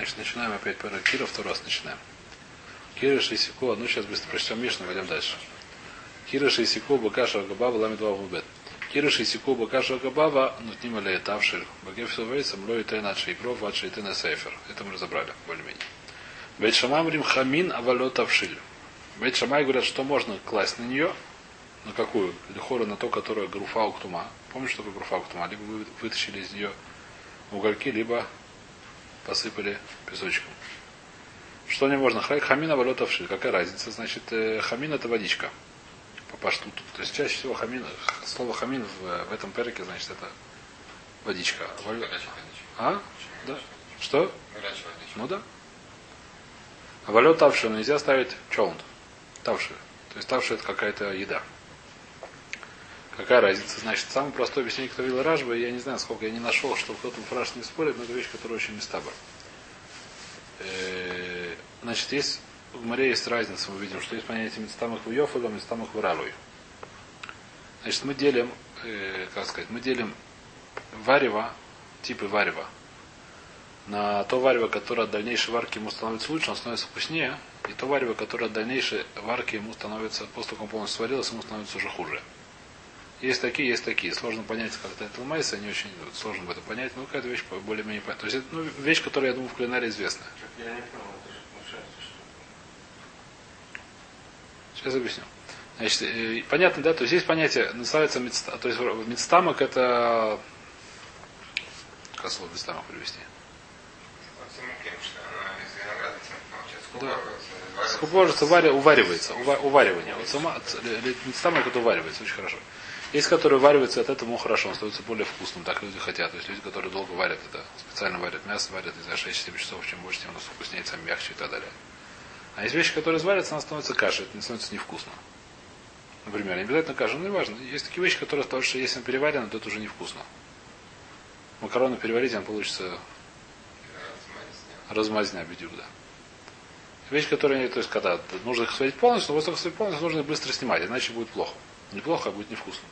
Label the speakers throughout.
Speaker 1: Значит, начинаем опять про Кира, второй раз начинаем. כירה שהסיקוה, ну сейчас быстро прочтем Мишну, пойдем дальше. כירה שהסיקוה, בקש ובגבבא, ל״ו עמוד ב׳. כירה שהסיקוה, בקש ובגבבא, נותנים עליה תבשיל. בגפת ובעצים, לא יתן עד שיגרוף, עד שיתן את האפר. Это мы разобрали, более-менее. בית שמאי אומרים חמין אבל לא תבשיל. Бейт Шамай говорят, что можно класть на нее, на какую? לכאורה на то, которое גרופה וקטומה. Помнишь, что такое גרופה וקטומה? Либо вы вытащили из нее угольки, либо посыпали песочком. Что не можно? Хамин оборотовши. Какая разница? Значит, э, хамин это водичка. По паштуту. То есть чаще всего хамин, слово хамин в, в этом переке, значит, это водичка. А? Да. Что? Ну да. А валет тавши нельзя ставить чоунд. Тавши. То есть тавши это какая-то еда. Какая разница? Значит, самый простой объяснение, кто видел Ражба, я не знаю, сколько я не нашел, что кто-то в Раш не спорит, но это вещь, которая очень местаба. Э, значит, есть в море есть разница, мы видим, что есть понятие Мецтамах в Йофалом, Мецтамах в Ралуй. Значит, мы делим, э, как сказать, мы делим варево, типы варева, на то варево, которое от дальнейшей варки ему становится лучше, он становится вкуснее, и то варево, которое от дальнейшей варки ему становится, после того, как он полностью сварилось, ему становится уже хуже. Есть такие, есть такие. Сложно понять, как это это майса, не очень сложно в это понять, но какая-то вещь более-менее понятна. То есть это ну, вещь, которая, я думаю, в кулинаре известна. Я не понял, Сейчас объясню. Значит, э, понятно, да, то есть есть понятие, называется мецта, то есть мецтамок это как слово мецтамок привести? Да. Скупожится, уваривается, уваривание. Вот сама, мецтамок это уваривается, очень хорошо. Есть, которые вариваются, от этого хорошо, он становится более вкусным, так люди хотят. То есть люди, которые долго варят это, специально варят мясо, варят за 6-7 часов, чем больше, тем оно вкуснее, тем мягче и так далее. А есть вещи, которые сварятся, она становится кашей, это не становится невкусно. Например, не обязательно каша, но не важно. Есть такие вещи, которые, потому что если он переварен, то это уже невкусно. Макароны переварить, он получится размазня, бедюк, да. Вещь, которая, то есть, когда нужно их сварить полностью, но после того, как сварить полностью, нужно их быстро снимать, иначе будет плохо. Неплохо, а будет невкусно.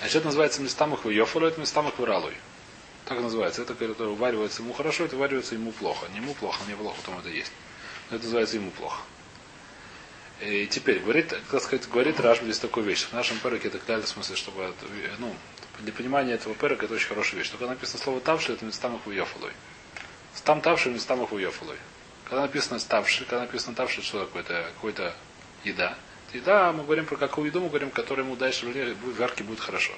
Speaker 1: Значит, это называется местамах Йофалу, это местамах в Ралуй. Так называется. Это, который уваривается ему хорошо, это уваривается ему плохо. Не ему плохо, мне плохо, там это есть. Но это называется ему плохо. И теперь, говорит, как сказать, говорит Рашби здесь такую вещь. В нашем переке это кляльный в смысле, чтобы, ну, для понимания этого перека это очень хорошая вещь. Только написано слово тавши, это местамах в Йофалой. Стам тавши, местамах в Йофалой. Когда написано ставши, когда написано тавши, что такое? Это какая-то еда. Еда, мы говорим про какую еду, мы говорим, которая ему дальше в варке будет хорошо.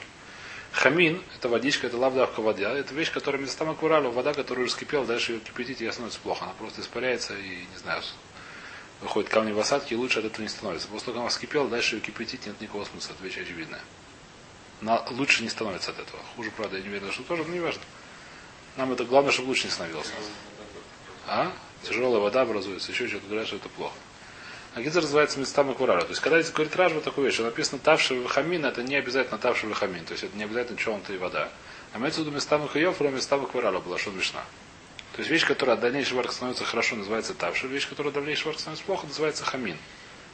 Speaker 1: Хамин, это водичка, это лавдавка вода, это вещь, которая вместо там акваралу, вода, которая уже скипела, дальше ее кипятить, и становится плохо. Она просто испаряется и, не знаю, выходит камни в осадке, и лучше от этого не становится. После того, как она вскипела, дальше ее кипятить нет никакого смысла, это вещь очевидная. Но лучше не становится от этого. Хуже, правда, я не уверен, что тоже, но не важно. Нам это главное, чтобы лучше не становилось. А? Тяжелая вода образуется, еще что-то говорят, что это плохо. А Гизер называется местам и курара. То есть, когда здесь говорит Ражба такую вещь, что написано тавши хамин, это не обязательно тавши хамин. То есть, это не обязательно и вода. А имеется в виду местам и хайов, кроме местам и курара была, что мешна. То есть, вещь, которая от дальнейшего варка становится хорошо, называется тавши. Вещь, которая от дальнейшего варка становится плохо, называется хамин.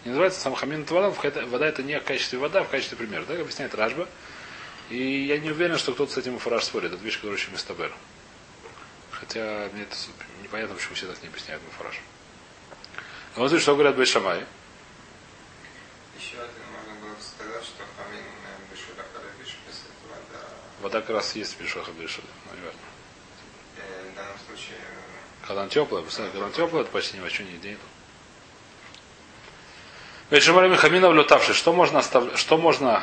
Speaker 1: Не называется сам хамин, это вода. Вода это не в качестве вода, а в качестве примера. Так объясняет Ражба. И я не уверен, что кто-то с этим фараж спорит. Это вещь, которая очень местабер. Хотя мне это непонятно, почему все так не объясняют Муфараш. А вот что говорят Байшамай.
Speaker 2: Еще один можно было сказать, что хамин бешуля харабиш, если вода.
Speaker 1: Вода как раз есть бешуха бешуля, наверное.
Speaker 2: Э, в данном случае...
Speaker 1: Когда она теплая, представляете, когда она теплая, это почти ни во что не нету. Бешамай хамина влютавший. Что можно оставлять, что можно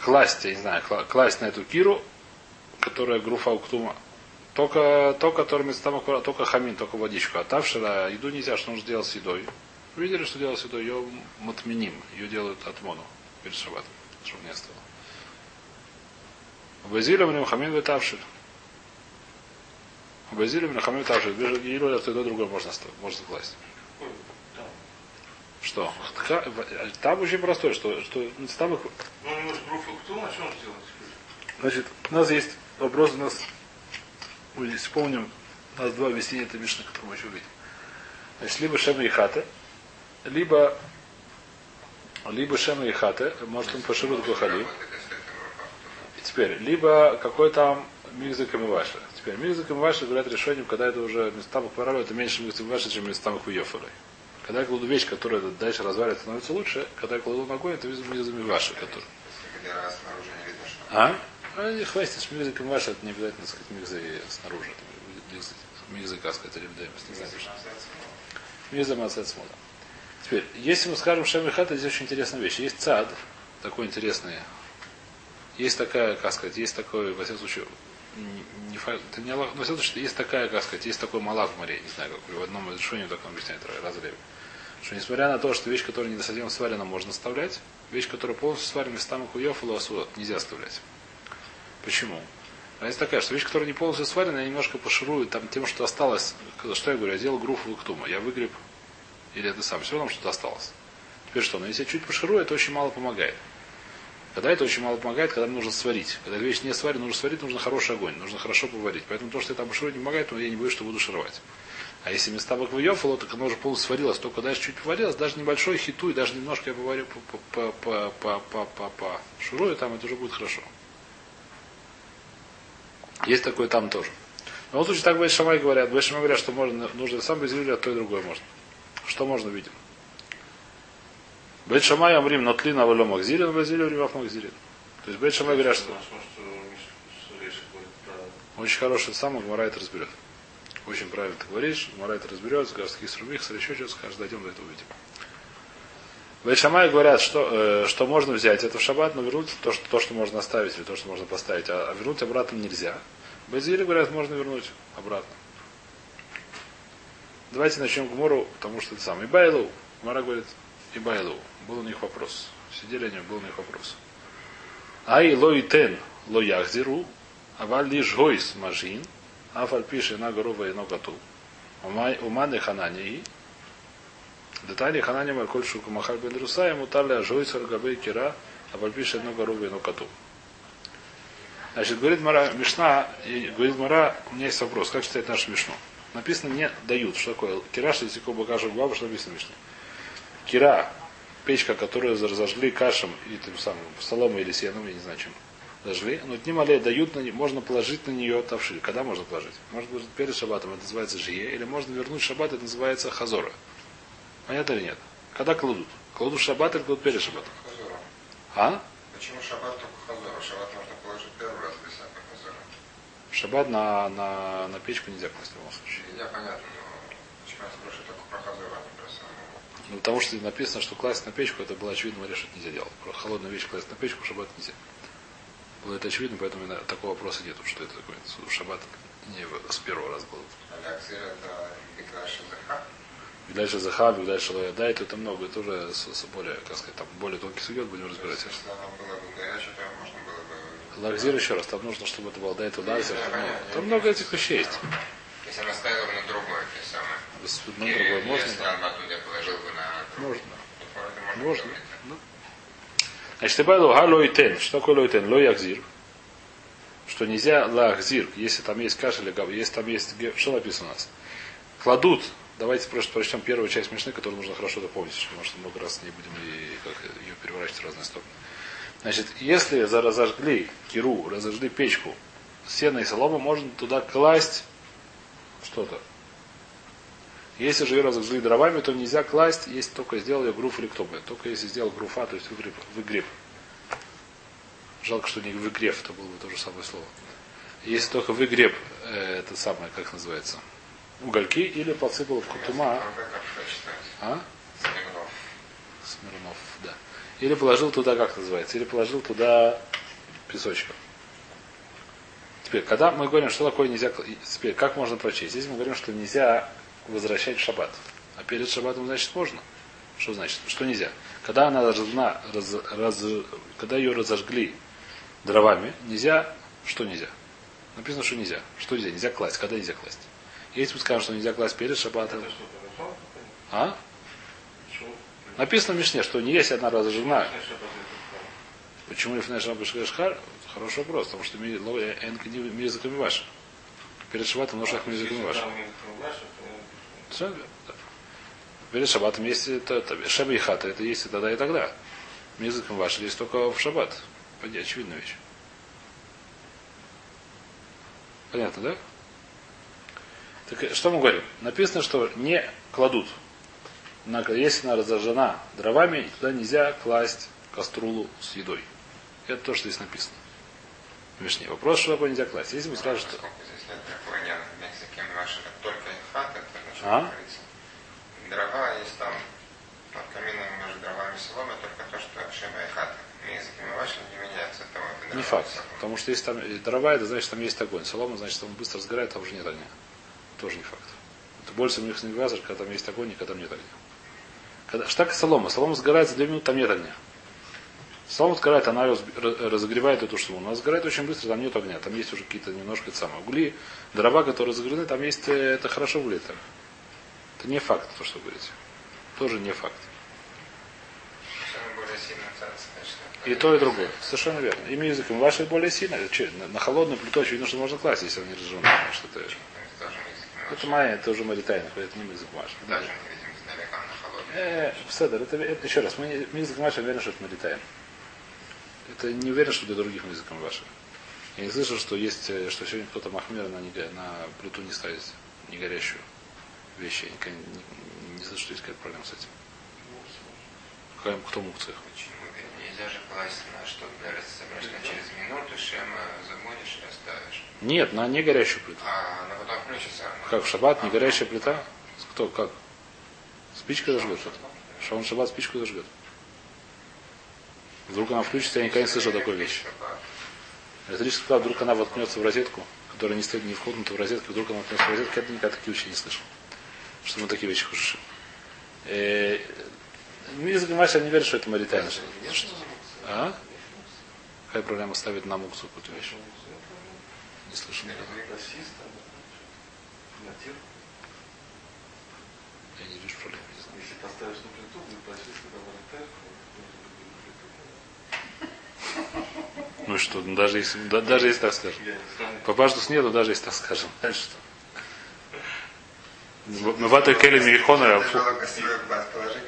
Speaker 1: класть, я не знаю, класть на эту киру, которая груфа уктума, только то, которыми там только хамин, только водичку. А тавшира еду нельзя, что нужно делать с едой. Видели, что делать с едой? Ее матменим. Ее делают атмону перед шабатом, чтобы не осталось. Базилем мне хамин вытавшир. Базилем мне хамин вытавшир. Или это то другое можно, можно класть. Что? Там очень простой, что, что там их...
Speaker 2: Ну, у него же а что он делает?
Speaker 1: Значит, у нас есть вопрос у нас мы здесь вспомним, у нас два объяснения этой Мишны, которые мы еще увидим. Значит, либо Шема и Хата, либо либо Шема и Хата, может он поширит Гухали. И теперь, либо какой там Мигза Камиваша. Теперь мизыком ваши говорят решением, когда это уже местамах паралю, это меньше мизыком ваши, чем местамах уефалой. Когда я кладу вещь, которая дальше разваливается, становится лучше, когда я кладу ногой, это мизыком ваши, который.
Speaker 2: Если снаружи не
Speaker 1: не хвастись мизыком ваши, это не обязательно, сказать, мизы снаружи. Как сказать, или бдемис, не знаю.
Speaker 2: Ну,
Speaker 1: Миза Мацет Смода. Теперь, если мы скажем Шем Хата, здесь очень интересная вещь. Есть цад, такой интересный. Есть такая, как сказать, есть такой, во всяком случае, не, не это не Аллах, но во всяком случае, есть такая, как сказать, есть такой малак в море, не знаю, как в одном из решений так он объясняет разрыве. Что несмотря на то, что вещь, которая не совсем сварена, можно оставлять, вещь, которая полностью сварена, хуев или асуот, нельзя оставлять. Почему? Разница такая, что вещь, которая не полностью сварена, я немножко поширую там тем, что осталось. Что я говорю? Я делал груфу луктума. Я выгреб или это сам. Все равно что-то осталось. Теперь что? Но если я чуть поширую, это очень мало помогает. Когда это очень мало помогает, когда нужно сварить. Когда вещь не сварена, нужно сварить, нужно хороший огонь, нужно хорошо поварить. Поэтому то, что я там поширую, не помогает, но я не боюсь, что буду шаровать. А если места баквоёфало, так оно уже полностью сварилось, только дальше чуть поварилось, даже небольшой хиту, и даже немножко я поварю по, по, по, по, по, по, по шурую, там это уже будет хорошо. Есть такое там тоже. Но в случае так Бейт Шамай говорят. Бейт Шамай говорят, что можно, нужно сам без а то и другое можно. Что можно видим? Бейт Шамай Амрим Нотлин Авело Махзирин, Базилин Ривав Махзирин. То есть Бейт Шамай говорят, что очень хороший сам, Гмара это разберет. Очень правильно ты говоришь, Гмара это разберет, скажет, какие срубих, еще что скажешь, дойдем до этого увидим. Бейшамай говорят, что, э, что можно взять это в шаббат, но вернуть то что, то, что можно оставить, или то, что можно поставить, а, а вернуть обратно нельзя. Базили говорят, можно вернуть обратно. Давайте начнем Гмору, потому что это самое. И Байлоу. Гмара говорит, и Байлоу. Был у них вопрос. Сидели они, был у них вопрос. Ай лой тен ло яхзиру, аваль лишь гойс мажин, афаль пиши на гору вейно готу. Уманы ханании, Детали Ханани Мальколь Шуку Махаль Бен Руса, ему тали Ажой Саргабей Кира, а пальпише одно гору вино коту. Значит, говорит Мара, Мишна, говорит Мара, у меня есть вопрос, как читать нашу Мишну? Написано не дают. Что такое? Кира, что если Бакаша Баба, что написано в? Кира, печка, которую разожгли кашем и тем самым соломой или сеном, я не знаю чем, зажгли, но не мале дают, на, можно положить на нее тавши. Когда можно положить? Можно положить перед шабатом, это называется жие, или можно вернуть шаббат, это называется хазора. Понятно или нет? Когда кладут? Кладут шаббат или кладут перед шаббатом? А?
Speaker 2: Почему шаббат только хазора? Шаббат можно положить первый раз без всякого хазора.
Speaker 1: Шаббат на, на, на печку нельзя класть в любом случае.
Speaker 2: Я понятно, но почему я спрашиваю только про хазора, а не про самого.
Speaker 1: Ну, потому что написано, что класть на печку, это было очевидно, говорят, что это нельзя делать. Про холодную вещь класть на печку, шаббат нельзя. Было это очевидно, поэтому такого вопроса нет, что это такое. Шаббат не с первого раза было.
Speaker 2: А Ляксир это Беклаш Заха.
Speaker 1: И дальше захав, и дальше лоядай, то это много, это уже с, с более, как сказать, там более тонкий сугет, будем разбирать. Лакзир еще раз, там нужно, чтобы это было дай туда, лазер, там, много. этих вещей есть.
Speaker 2: Если она ставила на другое, то самое.
Speaker 1: На другое можно? Можно. Можно. Ну. Значит, Ибайлу га лойтен. Что такое лойтен? Ло ягзир. Что нельзя лахзир, если там есть гав, если там есть... Что написано у нас? Кладут. Давайте просто прочтем первую часть Мишны, которую нужно хорошо запомнить, потому что много раз не будем и как ее переворачивать в разные стороны. Значит, если разожгли киру, разожгли печку, сено и солома, можно туда класть что-то. Если же ее разожгли дровами, то нельзя класть, если только сделал ее груф или кто бы. Только если сделал груфа, то есть выгреб. выгреб. Жалко, что не выгрев, это было бы то же самое слово. Если только выгреб, э, это самое, как называется, угольки, или подсыпал в кутума, а?
Speaker 2: Смирнов.
Speaker 1: Смирнов, да. Или положил туда, как называется, или положил туда песочка. Теперь, когда мы говорим, что такое нельзя... Теперь, как можно прочесть? Здесь мы говорим, что нельзя возвращать в шаббат. А перед шаббатом, значит, можно. Что значит? Что нельзя? Когда она разожгна, раз- раз- когда ее разожгли дровами, нельзя... Что нельзя? Написано, что нельзя. Что нельзя? Нельзя класть. Когда нельзя класть? Если мы скажем, что нельзя класть перед шаббатом... А? Написано в Мишне, что не если одна разожгна, Почему Лифней Шаббат Бешхар? Хороший вопрос, потому что ми- ло- энка не ми языками ваши. Перед шаббатом ношах ми языками ваши. Все верно, да. Перед шаббатом есть это, шеба и хата, это есть и тогда, и тогда. Ми языком ваши есть только в шаббат. Понятно, очевидная вещь. Понятно, да? Так э, что мы говорим? Написано, что не кладут. На, если она разожжена дровами, туда нельзя класть каструлу с едой. Это то, что здесь написано. Мишне. Вопрос, что такое нельзя класть. Если мы скажем, что... А?
Speaker 2: Дрова есть там под камином между дровами и соломой только то, что шема и хата. Не меняется
Speaker 1: Не факт. Потому что если там э, дрова, это значит, там есть огонь. Солома, значит, там быстро сгорает, там уже нет огня. Тоже не факт. Это больше у них вязать, когда там есть огонь и когда там нет огня. Когда, и солома. Солома сгорает за две минуты, там нет огня. Солома сгорает, она разогревает эту штуку. Она сгорает очень быстро, там нет огня. Там есть уже какие-то немножко это самое. Угли, дрова, которые загорены, там есть, э, это хорошо выглядит. Это не факт, то, что вы говорите. Тоже не факт. И то, и другое. Совершенно верно. Ими языком ваши более сильно. На, холодную плиту очевидно, что можно класть, если она не разжжена. Это,
Speaker 2: мексиким
Speaker 1: это уже маритайна, это не язык ваш.
Speaker 2: Даже
Speaker 1: Седер, это, это еще раз, мы, язык ваш уверен, что это маритайна. Это не уверен, что для других языком вашим. Я не слышал, что есть, э, что сегодня кто-то махмер на, на плиту не ставит не горящую вещь. Я не, не, не слышу, что есть какая-то проблема с этим. Кто мукцех?
Speaker 2: Почему? Нельзя же класть на что для собрать через минуту, шема забудешь и оставишь.
Speaker 1: Нет, на не горящую плиту.
Speaker 2: А она потом включится.
Speaker 1: Как в шаббат, не горящая плита? Кто, как? Спичка зажгет. Что он в шаббат спичку зажгет? Вдруг она включится, я никогда не слышал такой вещи. Электрическая плита, вдруг она воткнется в розетку, которая не стоит не вхотнута в розетку, вдруг она воткнется в розетку, я никогда такие вещи не слышал. Что мы такие вещи хушим. Э, Мизг Маша не верит, что это маритайна. А? Какая проблема ставить на муксу какую-то вещь? Не слышал. Я не вижу проблем.
Speaker 3: Если поставишь на плиту, будет почистить
Speaker 1: Ну и что, ну, даже если, да- даже если так скажем. По паштус нету, даже если так скажем. Знаешь что? Мы в этой келе
Speaker 2: кастрюлю, положи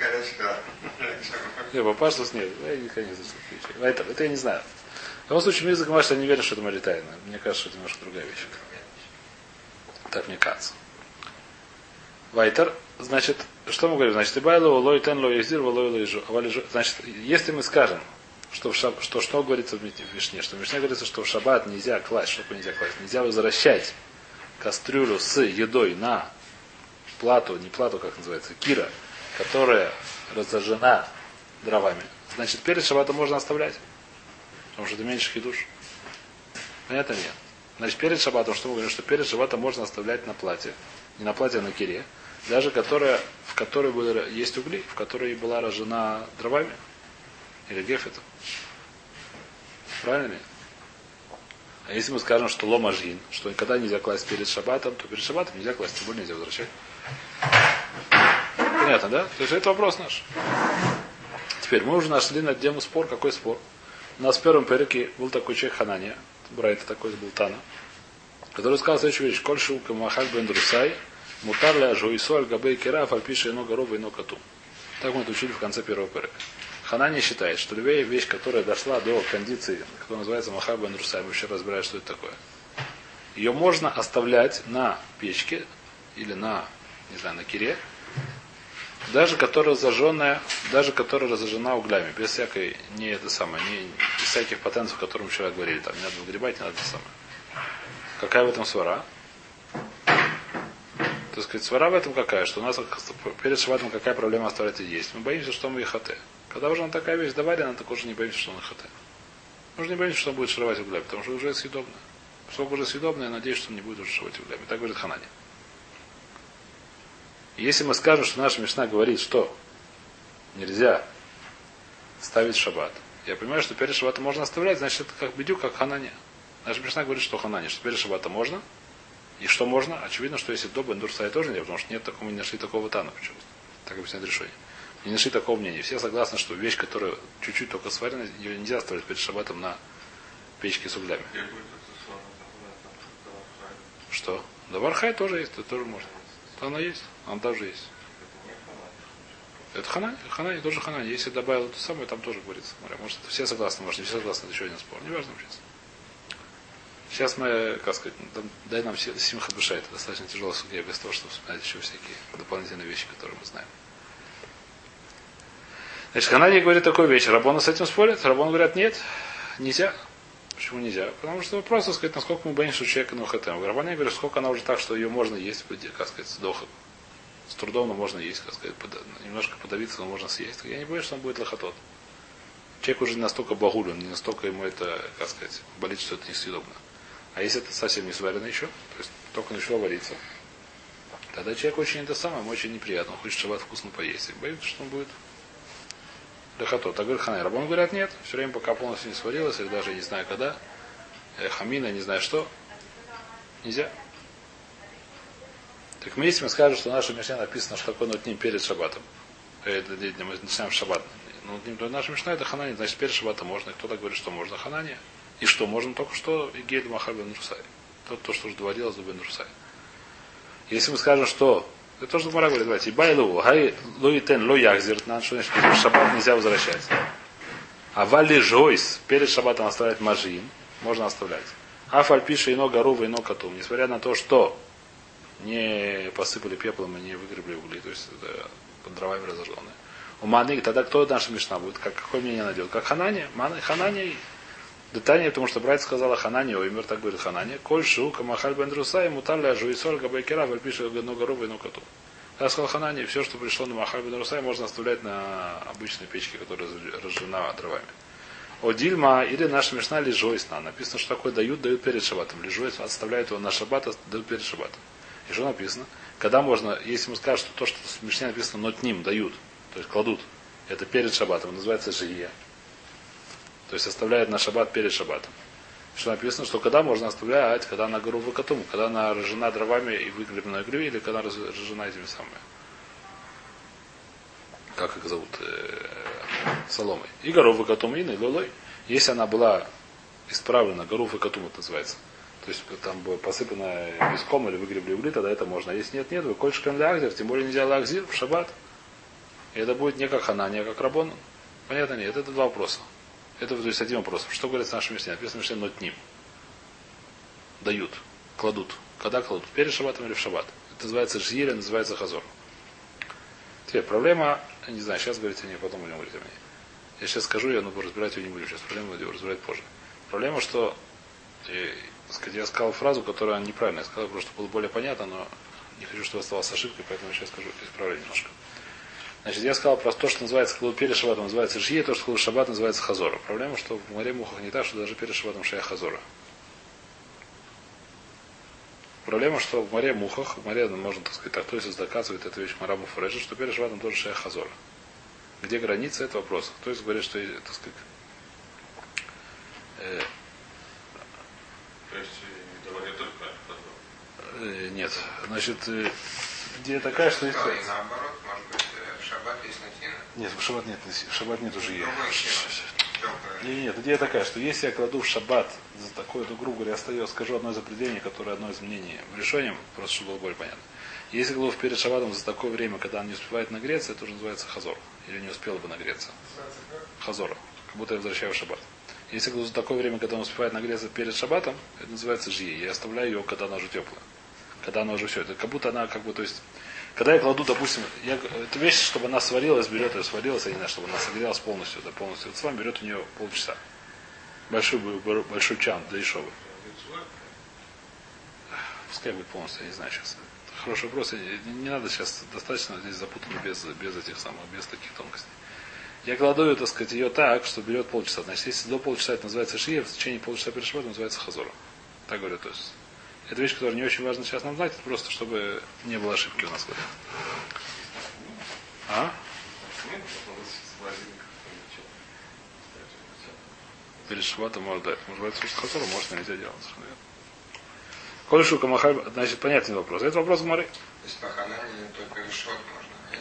Speaker 2: горячего.
Speaker 1: не, по паштус нет. Я не такие вещи. Это, это я не знаю. В любом случае, язык Маша не верит, что это маритайна. Мне кажется, что это немножко другая вещь. Так мне кажется. Вайтер, значит, что мы говорим? Значит, Ибайло, лой тен, лой ездир, лой лой. Значит, если мы скажем, что, в шаб, что, что говорится в Мишне, что в Мишне говорится, что в шаббат нельзя класть, что нельзя класть? Нельзя возвращать кастрюлю с едой на плату, не плату, как называется, кира, которая разожжена дровами. Значит, перед шаббатом можно оставлять. Потому что это меньше хидуш. Понятно нет? Значит, перед шаббатом, что мы говорим, что перед шаббатом можно оставлять на платье. Не на платье, а на кире. Даже которая, в которой были, есть угли, в которой была рожжена дровами. Или гефетом. Правильно ли? А если мы скажем, что ломажин, что никогда нельзя класть перед шаббатом, то перед шаббатом нельзя класть, тем более нельзя возвращать. Понятно, да? То есть это вопрос наш. Теперь мы уже нашли на тему спор. Какой спор? У нас в первом переке был такой человек Ханания, Брайта такой был Тана, который сказал следующую вещь. Коль шука махаль бен друсай, мутар ля жуису аль габей кера, альпиша ино горова ино кату. Так мы это учили в конце первого перека. Ханани считает, что любая вещь, которая дошла до кондиции, которая называется Махар бен Русай, мы вообще разбираем, что это такое. Ее можно оставлять на печке или на, не знаю, на кире, даже которая зажженная, даже которая разожжена углями, без всякой, не это самое, не, без всяких патентов, о которых мы вчера говорили, там не надо выгребать, не надо это самое. Какая в этом свара? Так сказать, свара в этом какая? Что у нас перед шабатом какая проблема оставлять и есть? Мы боимся, что мы хате. Когда уже она такая вещь доварена, так уже не боимся, что она хате. Мы уже не боимся, что он будет шаровать углями, потому что уже съедобно. Сколько уже съедобно, я надеюсь, что он не будет уже шаровать углями. Так говорит Ханани. Если мы скажем, что наша Мишна говорит, что нельзя ставить шаббат, я понимаю, что перед шаббатом можно оставлять, значит, это как бедю, как ханане. Наша Мишна говорит, что ханане, что перед шаббатом можно. И что можно? Очевидно, что если до Бендурсай тоже нет, потому что нет такого, мы не нашли такого тана почему-то. Так объясняет решение. Не нашли такого мнения. Все согласны, что вещь, которая чуть-чуть только сварена, ее нельзя оставлять перед шаббатом на печке с углями. Что? Да вархай тоже есть, это тоже можно. Она есть, она тоже есть. Это ханани, ханани, тоже ханани. Если добавил это самое, там тоже говорится. Может, все согласны, может, не все согласны, это еще один спор. Не важно сейчас. Сейчас мы, как сказать, дай нам си- симха душа, это достаточно тяжело судья, без того, чтобы вспоминать еще всякие дополнительные вещи, которые мы знаем. Значит, Ханани говорит такую вещь. Рабона с этим спорит. Рабон говорят, нет, нельзя. Почему нельзя? Потому что вопрос, так сказать, насколько мы боимся, что человека на хатем. Рабана говорит, сколько она уже так, что ее можно есть, как сказать, с дохом. С трудом, но можно есть, как сказать, пода- немножко подавиться, но можно съесть. Я не боюсь, что он будет лохотот. Человек уже не настолько багуль, он не настолько ему это, как сказать, болит, что это несъедобно. А если это совсем не сварено еще, то есть только начало вариться, тогда человек очень это самое, ему очень неприятно. Он хочет шаббат вкусно поесть. И боится, что он будет лохотот. Так говорит Ханай. Рабон говорят, нет, все время пока полностью не сварилось, или даже не знаю когда, э, хамина, не знаю что, нельзя. Так мы если мы скажем, что в нашей Мишне написано, что такое нотним перед шаббатом. Э, Это, мы начинаем шаббат. Ну, то наша Мишна это ханани, значит перед шаббатом можно. Кто-то говорит, что можно ханани. И что можно только что гель махар бен русай. То, то, что уже доводилось до бен русай. Если мы скажем, что это тоже Гмара говорит, давайте, байлу, гай луитен ло яхзир, на что значит, в шаббат нельзя возвращать. А вали жойс, перед шаббатом оставлять мажин, можно оставлять. А фальпиша ино горува, ино котум, несмотря на то, что не посыпали пеплом и не выгребли угли, то есть это под дровами разожженные. У Маны, тогда кто наша Мишна будет? Как, какое мнение найдет? Как Ханания? Мана, Ханания Детание, потому что брат сказала Ханания, Оймер, так говорит Ханания, Коль шу, камахаль бен друса, и муталя жуисоль габайкера, вальпиша гану горову и коту. Я сказал Ханания, все, что пришло на Махаль бен друса, можно оставлять на обычной печке, которая разжжена дровами. О Дильма или наша Мишна лежойсна. Написано, что такое дают, дают перед шабатом. Лежойс отставляют его на шаббат, дают перед шабатом. И что написано? Когда можно, если мы скажем, что то, что в Мишне написано, но ним дают, то есть кладут, это перед шаббатом, называется жие. То есть оставляют на шаббат перед шаббатом. Что написано, что когда можно оставлять, когда она гору выкатум, когда она разжена дровами и выгребленной углю, или когда она разжена этими самыми. Как их зовут? Э, соломой. И гору выкатум и лолой. Если она была исправлена, гору выкатум это называется. То есть там было посыпано песком или выгребли угли, тогда это можно. Если нет, нет, вы кольшкан лягзер, тем более нельзя лягзир в шаббат. И это будет не как хана, не как рабон. Понятно, нет, это два вопроса. Это то есть один вопрос. Что говорит в нашем Мишне? Написано Мишне нот ним. Дают. Кладут. Когда кладут? Перед шаббатом или в шаббат? Это называется жиель, называется хазор. Теперь проблема, не знаю, сейчас говорите мне, потом будем говорить о мне. Я сейчас скажу, я ну, разбирать ее не буду. Сейчас проблему буду разбирать позже. Проблема, что э, я сказал фразу, которая неправильная. Я сказал, просто было более понятно, но не хочу, чтобы оставалась ошибкой, поэтому сейчас скажу, исправлю немножко. Значит, я сказал про то, что называется клуб перед шаббатом называется шье, то, что клуб шаббат называется хазора. Проблема, что в море мухах не так, что даже перед шаббатом шея хазора. Проблема, что в море мухах, в море, можно так сказать, так, то есть доказывает эта вещь Марабу Фуреджа, что перед шаббатом тоже шея хазора. Где граница, это вопрос. То есть говорит, что, так сказать, э,
Speaker 3: То есть не говорят только про
Speaker 1: э, нет, значит, э, где такая, что есть...
Speaker 2: Да, и наоборот, может быть, э, шаббат есть натина.
Speaker 1: Нет, в шаббат нет, в шаббат нет уже.
Speaker 2: Теплая.
Speaker 1: Нет, нет, идея такая, что если я кладу в шаббат за такое, то, грубо говоря, я стою, скажу одно из определений, которое одно из мнений в решении, просто чтобы было более понятно. Если кладу перед шаббатом за такое время, когда он не успевает нагреться, это уже называется хазор. Или не успел бы нагреться. Хазора. Как будто я возвращаю в шаббат. Если кладу за такое время, когда он успевает нагреться перед шаббатом, это называется жие. Я оставляю ее, когда она уже теплая. Когда она уже все. Это как будто она, как бы, то есть, когда я кладу, допустим, я, эту вещь, чтобы она сварилась, берет ее, сварилась, я не знаю, чтобы она согрелась полностью, да, полностью. Вот с вами берет у нее полчаса. Большой, большой чан, да дешевый. Пускай будет полностью, я не знаю сейчас. Хороший вопрос. Не, не надо сейчас достаточно здесь запутано без, без этих самых, без таких тонкостей. Я кладу так сказать, ее так, что берет полчаса. Значит, если до полчаса это называется шия, в течение полчаса шаббатом называется хазора. Так говорят, то есть. Это вещь, которая не очень важно сейчас нам знать, это просто чтобы не было ошибки у нас в этом. А? Перед шаббатом может дать. Может быть, слушать хазора, может нельзя делать. верно. Колешу Камахаль, значит, понятный вопрос. Это вопрос Гмары.
Speaker 2: То есть по ханане только решет можно,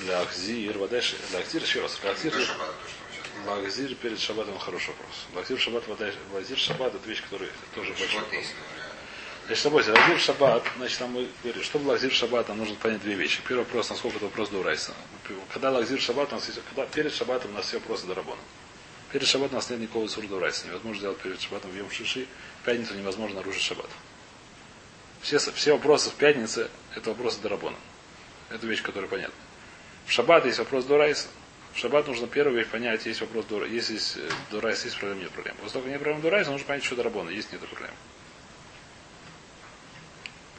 Speaker 2: не за
Speaker 1: Лахзир, Вадеши. Лахзир, еще раз. Лахзир,
Speaker 2: Говорим.
Speaker 1: Лахзир перед шаббатом хороший вопрос. Лахзир шаббат. Лахзир шаббат это вещь, которая тоже большой вопрос. Значит, допустим, лахзир шаббат, значит, там мы говорили, чтобы лахзир шаббат, нам нужно понять две вещи. Первый вопрос, насколько это вопрос до Урайса. Когда להחזיר שבת, у нас есть, когда перед шаббатом у нас все вопросы דרבנן. Перед шаббатом у нас нет никакого איסור דאורייתא. Невозможно сделать перед шаббатом в יום שישי. В пятницу невозможно нарушить шаббат. Все, все вопросы в пятнице это вопросы דרבנן. Это вещь, которая понятна. В шаббат есть вопрос דאורייתא. В шаббат нужно первую вещь понять, есть вопрос есть э, דאורייתא, есть проблем, нет проблем. После того, как нет проблем דאורייתא, нужно понять, что דרבנן. Есть, нет проблем.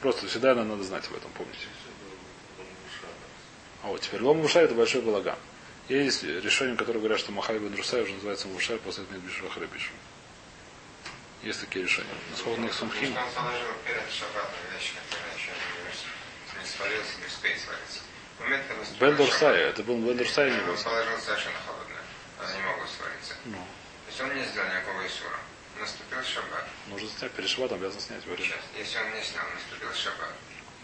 Speaker 1: Просто всегда надо знать об этом, помните. А вот теперь лом уша это большой балаган. Есть решения, которые говорят, что Махай бен Русай уже называется Мушай после этого Бишва Харабишу. Есть такие решения. Насколько на их сумхим.
Speaker 2: Он
Speaker 1: Бен это был Бен Дурсай не был.
Speaker 2: Он положил совершенно холодно. Они могут свариться.
Speaker 1: Ну,
Speaker 2: То есть он не сделал никакого исура. Наступил шаббат.
Speaker 1: нужно снять, перед шаббатом обязан снять, говорит.
Speaker 2: Сейчас, если он не снял, наступил шаббат.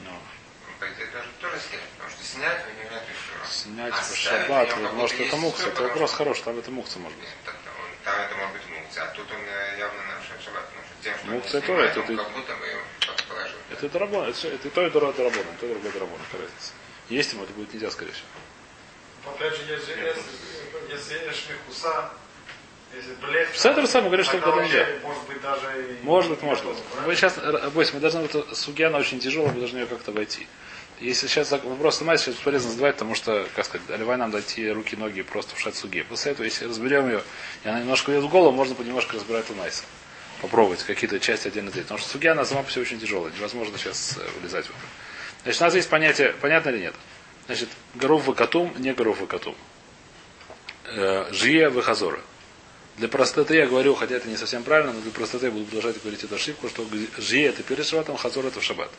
Speaker 1: Ну,
Speaker 2: Он, по идее, должен тоже снять, потому что снять у него нет исура.
Speaker 1: снять в
Speaker 2: Оставить
Speaker 1: шаббат,
Speaker 2: него
Speaker 1: может это мукса, это вопрос хороший, там это мукса может быть.
Speaker 2: Нет, он- Там это может быть мукция, а тут он э, явно нарушает шаббат, потому что тем, что он снимает,
Speaker 1: это
Speaker 2: он как будто бы его положил.
Speaker 1: Это Дарабон, это, всё- это и то, и другое Дарабон, это и другое Дарабон, какая разница. Есть ему, это будет нельзя, скорее всего.
Speaker 4: Опять же, если, если, если
Speaker 1: Седр сам говорит, что это нельзя.
Speaker 4: Может быть, даже и...
Speaker 1: Может быть, может быть. Мы сейчас, бойся, мы должны, это сугья, она очень тяжелая, мы должны ее как-то войти. Если сейчас вопрос снимать, сейчас полезно задавать, потому что, как сказать, давай нам дойти руки, ноги просто в шат суге. После этого, если разберем ее, и она немножко идет в голову, можно понемножку разбирать Лунайса. Попробовать какие-то части отдельно взять. Потому что сугья, она сама по себе очень тяжелая. Невозможно сейчас э, вылезать в это. Значит, у нас есть понятие, понятно или нет? Значит, горов выкатум, не горов выкатум. Э, Жия выхазора. Для простоты я говорю, хотя это не совсем правильно, но для простоты я буду продолжать говорить эту ошибку, что жи это перед шабатом, хазор это в шаббат.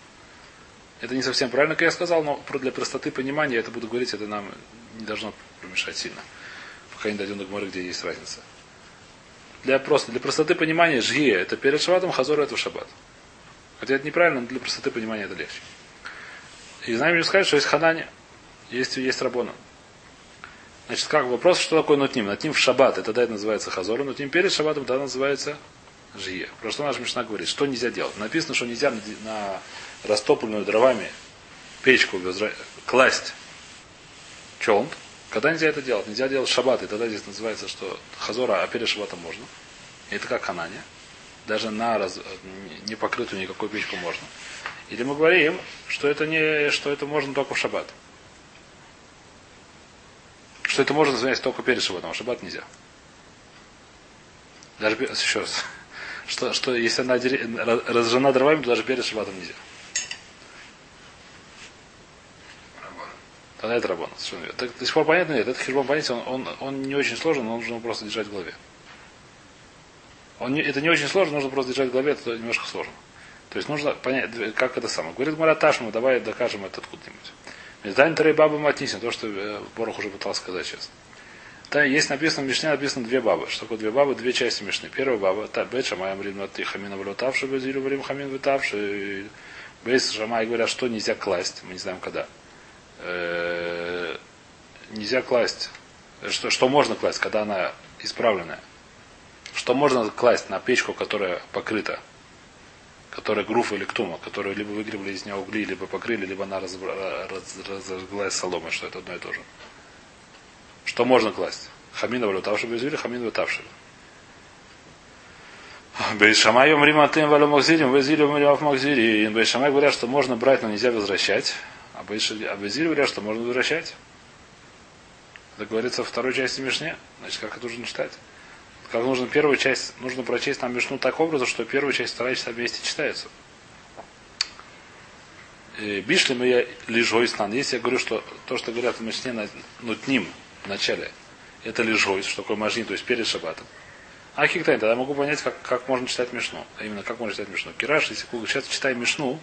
Speaker 1: Это не совсем правильно, как я сказал, но для простоты понимания я это буду говорить, это нам не должно помешать сильно. Пока не дойдем до гморы, где есть разница. Для, просто, для простоты понимания жги это перед шабатом, хазор это в шаббат. Хотя это неправильно, но для простоты понимания это легче. И знаем не сказать, что есть ханане, есть, есть рабона. Значит, как вопрос, что такое нутним? Нутним в шаббат, и тогда это называется хазор, нутним перед шаббатом, тогда называется жие. Про что наша Мишна говорит? Что нельзя делать? Написано, что нельзя на, на растопленную дровами печку класть челн. Когда нельзя это делать? Нельзя делать шаббат, и тогда здесь называется, что хазора, а перед шаббатом можно. И это как ханане. Даже на раз, не покрытую никакой печку можно. Или мы говорим, что это, не, что это можно только в шаббат. Что это можно занять только перед шаббатом, а в шаббат нельзя. Даже еще раз. Что, что если она разжена дровами, то даже перед шаббатом нельзя. Тогда это рабон. Так, до сих пор понятно нет. Это хижбон понятие, он, он, он не очень сложен, но нужно просто держать в голове. Он не- это не очень сложно, нужно просто держать в голове, это немножко сложно. То есть нужно понять, как это самое. Говорит Мара Ташма, давай докажем это откуда-нибудь. Медань Тарей Баба Матнисин, то, что э, Борох уже пытался сказать сейчас. Да, есть написано в Мишне, написано две бабы. Что такое две бабы? Две части Мишны. Первая баба, та Бет Шамай Амрим Нати Хамина Валютавши, Безилю Варим Хамин Витавши. Бейс Шамай говорят, что нельзя класть, мы не знаем когда. Э, Нельзя класть. Что, что можно класть, когда она исправленная? Что можно класть на печку, которая покрыта? Которая груфа или ктума, которую либо выгребли из нее угли, либо покрыли, либо она разобра- раз- разожглась соломой, что это одно и то же. Что можно класть? Хамина валютавши безвили, хамин вытавши. Бейшамай умрим атым валю макзирим, безили умрим макзири. Бейшамай говорят, что можно брать, но нельзя возвращать. А Бейши- а говорят, что можно возвращать. Это говорится во второй части Мишне. Значит, как это нужно читать? Как нужно первую часть, нужно прочесть нам Мишну так образом, что первая часть, вторая часть вместе читаются. Бишли мы лишь стан. Если я говорю, что то, что говорят в Мишне на нутним в начале, это лишь что такое мажнин, то есть перед шаббатом. А хиктайн, тогда я могу понять, как, как можно читать Мишну. А именно, как можно читать Мишну. Кираш, если сейчас читаем Мишну,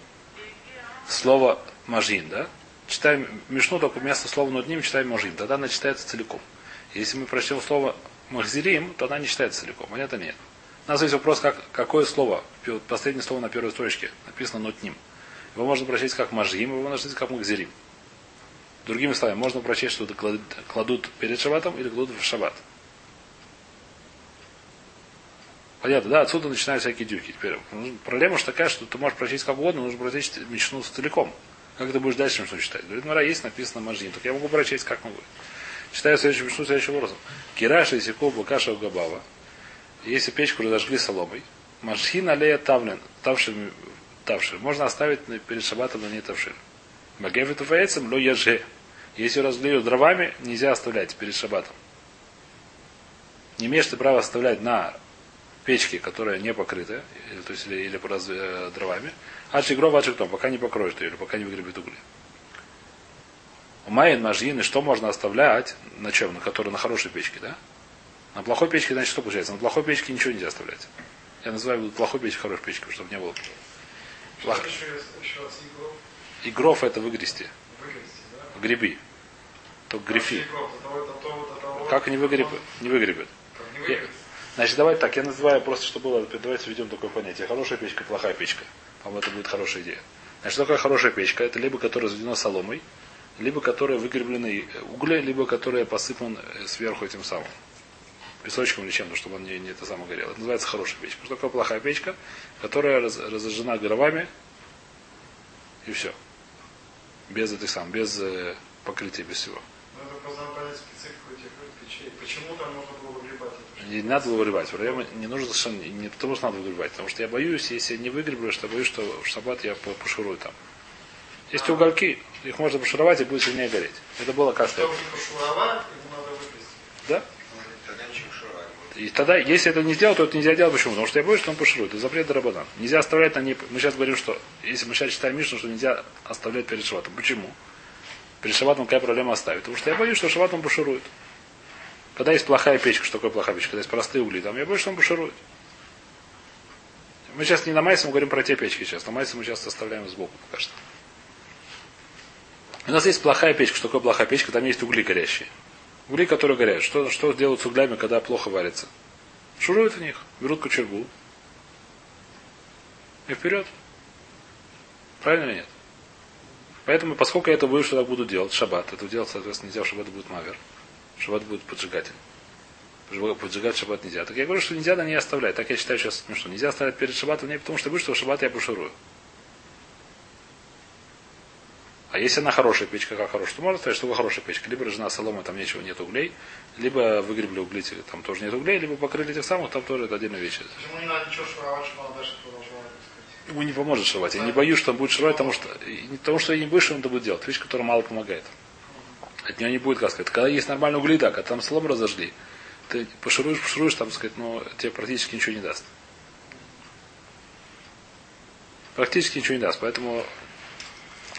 Speaker 1: слово мажин, да? Читаем Мишну, только вместо слова нутним читаем мажин. Тогда она читается целиком. Если мы прочтем слово махзирим, то она не читается целиком. Понятно нет. У нас есть вопрос, как, какое слово, последнее слово на первой строчке, написано нотним. Его можно прочесть как мажим, его можно прочесть как махзирим. Другими словами, можно прочесть, что это кладут, перед шаббатом или кладут в шаббат. Понятно, да, отсюда начинают всякие дюки. Теперь ну, проблема же такая, что ты можешь прочесть как угодно, нужно прочесть Мишну целиком. Как ты будешь дальше Мишну читать? Говорит, Мара, есть написано Мажин, так я могу прочесть как могу. Читаю следующую мишну следующим образом. Кираша и Сикоба Каша Габава. Если печку разожгли соломой, Машхин алея тавлен, тавшир, тавшир. Можно оставить перед шабатом на ней тавшир. Багефет уфаэцем ло яже. Если разгреют дровами, нельзя оставлять перед шабатом. Не имеешь ты права оставлять на печке, которая не покрыта, то есть, или, или раз- э, дровами, а чигров, а том, пока не покроешь ее, или пока не выгребет угли. У Майен Мажины что можно оставлять на чем? На которой на хорошей печке, да? На плохой печке, значит, что получается? На плохой печке ничего нельзя оставлять. Я называю плохой печкой хорошей печкой, чтобы не было. Плох-
Speaker 4: игров
Speaker 1: И гров это выгрести.
Speaker 4: выгрести, да?
Speaker 1: Греби. Только грифи. Как не выгребет? Не выгребет.
Speaker 4: Не выгребет?
Speaker 1: Значит, давайте так, я называю просто, чтобы было, давайте введем такое понятие. Хорошая печка, плохая печка. По-моему, это будет хорошая идея. Значит, что такое хорошая печка? Это либо которая разведена соломой, либо которая выгреблены угли, либо которая посыпан э, сверху этим самым. Песочком или чем-то, чтобы он не, не это самое горело. Это называется хорошая печка. Что такое плохая печка? Которая раз- разожжена гробами и все. Без этих самых, без э, покрытия, без всего.
Speaker 4: Ну. Почему там нужно было выгребать?
Speaker 1: Не надо выгребать. Проблема не нужно совершенно не потому, что надо выгребать. Потому что я боюсь, если я не выгреблю, что я боюсь, что в шаббат я по- пошурую там. Есть угольки, их можно пошуровать и будет сильнее гореть. Это было как сказать.
Speaker 4: Чтобы не пошуровать, ему надо выгрести.
Speaker 1: Да? И тогда, если это не сделать, то это нельзя делать. Почему? Потому что я боюсь, что он пошурует. Это запрет Рабадан. Нельзя оставлять на ней. Мы сейчас говорим, что если мы сейчас читаем Мишну, что нельзя оставлять перед шабатом. Почему? Перед шабатом какая проблема оставить? Потому что я боюсь, что шабатом пошурует. Когда есть плохая печка, что такое плохая печка? Когда есть простые угли, там я боюсь, что он пошурует. Мы сейчас не на майсе, мы говорим про те печки сейчас. На майсе мы сейчас оставляем сбоку пока что. У нас есть плохая печка. Что такое плохая печка? Там есть угли горящие. Угли, которые горят. Что, что делают с углями, когда плохо варится? Шуруют в них, берут кочергу. И вперед. Правильно или нет? Поэтому, поскольку я это боюсь, что так буду делать, шаббат, это делать, соответственно, нельзя, шаббат будет мавер. Шаббат будет поджигатель. Поджиг- Поджигать шаббат нельзя. Так я говорю, что нельзя на ней оставлять. Так я считаю сейчас, ну что, нельзя оставлять перед шаббатом, не потому что я боюсь, что шаббат я пошурую. А если она хорошая печка, как хорошая, то можно сказать, что вы хорошая печка. Либо рожена солома, там ничего нет углей, либо выгребли угли, там тоже нет углей, либо покрыли тех самых, там тоже это отдельная вещь.
Speaker 4: Почему не надо ничего шуровать, чтобы она дальше продолжала, так?
Speaker 1: Ему не поможет шивать. Я не боюсь, что он будет шивать, потому что, потому что я не боюсь, что он это будет делать. Вещь, которая мало помогает. От нее не будет, как сказать. Когда есть нормальные угли, да, когда там слом разожгли, ты пошуруешь, пошуруешь, там, сказать, но тебе практически ничего не даст. Практически ничего не даст. Поэтому